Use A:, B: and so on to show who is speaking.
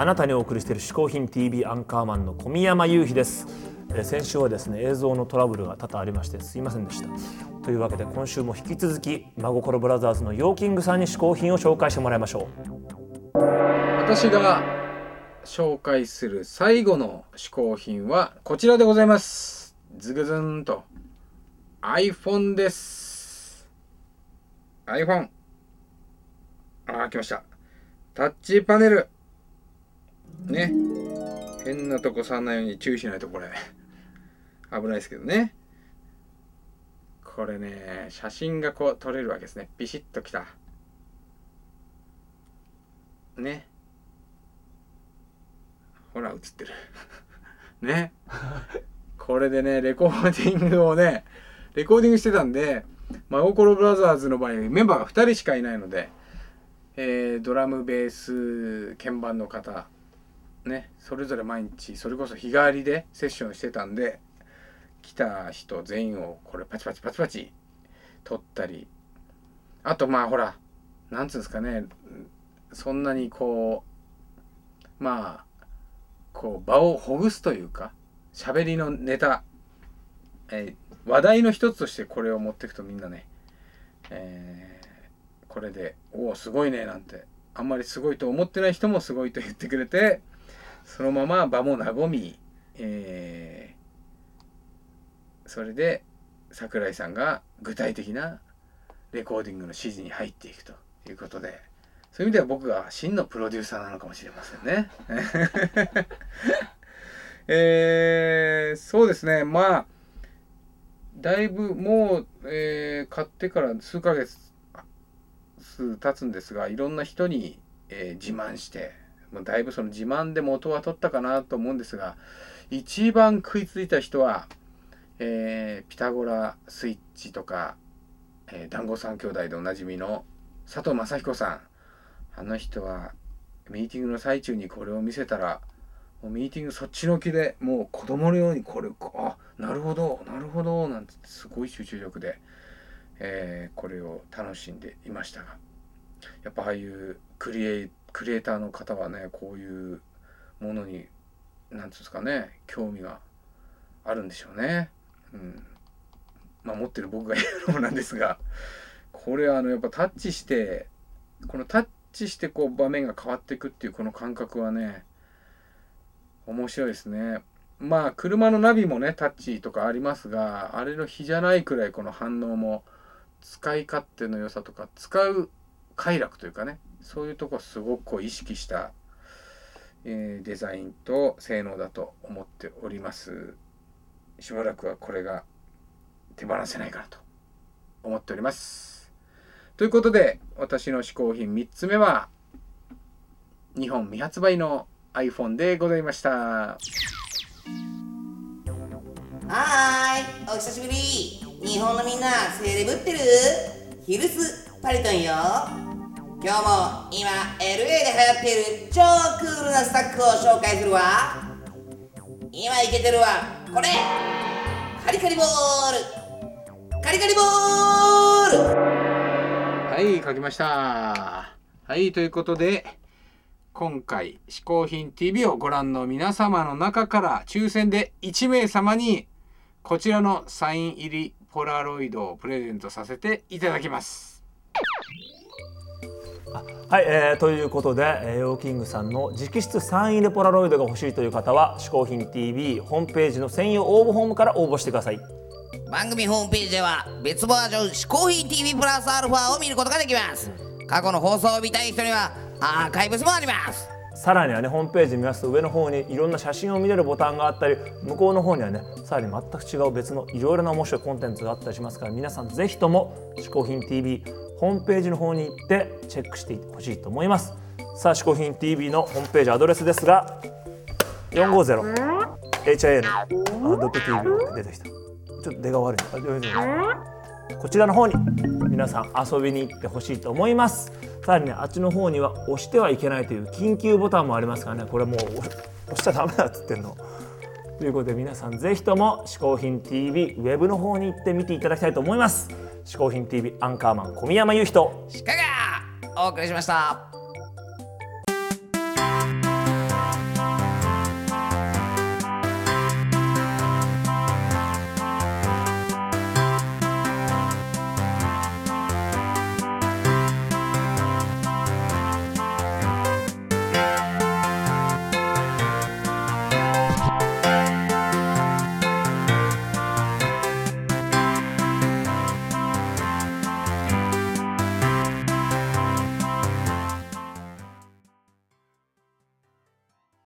A: あなたにお送りしている嗜好品 TV アンカーマンの小宮山雄飛です。先週はですね映像のトラブルが多々ありましてすいませんでした。というわけで今週も引き続き真心ブラザーズの YO-KING さんに嗜好品を紹介してもらいましょう。
B: 私が紹介する最後の嗜好品はこちらでございます。ズグズンと。iPhone です。iPhone あー来ました。タッチパネル。ね。変なとこ触んないように注意しないとこれ。危ないですけどね。これね写真がこう撮れるわけですね。ビシッときた。ね。ほら映ってる。ね。これでねレコーディングをねレコーディングしてたんで真心ブラザーズの場合メンバーが2人しかいないので、えードラムベース鍵盤の方ねそれぞれ毎日それこそ日替わりでセッションしてたんで来た人全員をこれパチパチパチパチ撮ったり。あとまあほらなんつうんですかねそんなにこうまあこう場をほぐすというか喋りのネタ、えー話題の一つとしてこれを持っていくとみんなね、えーこれで「おおすごいね」なんてあんまりすごいと思ってない人もすごいと言ってくれてそのまま場も和み、えーそれで桜井さんが具体的なレコーディングの指示に入っていくということでそういう意味では僕が真のプロデューサーなのかもしれませんね。えーそうですねまあだいぶもう、えー買ってから数ヶ月経つんですがいろんな人に、えー自慢してもうだいぶその自慢で元は取ったかなと思うんですが一番食いついた人は、えーピタゴラスイッチとか、えー団子三兄弟でおなじみの佐藤正彦さん。あの人はミーティングの最中にこれを見せたらもうミーティングそっちのけでもう子供のようにこれあなるほどなるほどなんてすごい集中力で、えーこれを楽しんでいましたがやっぱああいうクリエイクリエイターの方はねこういうものになんつうんですかね興味があるんでしょうね。うんまあ持ってる僕が言うのもなんですがこれはあのやっぱタッチしてこのタッチしてこう場面が変わっていくっていうこの感覚はね面白いですね。まあ車のナビもねタッチとかありますがあれの比じゃないくらいこの反応も使い勝手の良さとか使う快楽というかねそういうとこすごくこう意識した、えーデザインと性能だと思っております。しばらくはこれが手放せないかなと思っております。ということで私の嗜好品3つ目は日本未発売の iPhone でございました。
C: はーいお久しぶり日本のみんなセレブってる？ヒルスパリトンよ今日も今 LA で流行っている超クールなスタックを紹介するわ今イケてるわこれカリカリボールカリカリボール
B: はい、書きました。はい、ということで、今回、嗜好品 TV をご覧の皆様の中から抽選で1名様に、こちらのサイン入りポラロイドをプレゼントさせていただきます。
A: はい、えーということで、えーヨーキングさんの直筆サイン入りポラロイドが欲しいという方は「嗜好品 TV」ホームページの専用応募フォームから応募してください。
C: 番組ホームページでは別バージョン「嗜好品 TV プラスアルファ」を見ることができます。過去の放送を見たい人にはアーカイブスもあります。
A: さらにはねホームページ見ますと上の方にいろんな写真を見れるボタンがあったり向こうの方にはねさらに全く違う別のいろいろな面白いコンテンツがあったりしますから皆さんぜひとも「嗜好品 TV」ホームページの方に行ってチェックしてほしいと思います。さあ「嗜好品 TV」のホームページアドレスですが 450hin.tv 出てきた。ちょっと出が悪い。こちらの方に皆さん遊びに行ってほしいと思います。さらにねあっちの方には押してはいけないという緊急ボタンもありますからね。これもう押押しちゃダメだっつってんの。ということで皆さんぜひとも「嗜好品 TV」ウェブの方に行って見ていただきたいと思います。嗜好品 TV アンカーマン小宮山雄人
C: シカがお送りしました。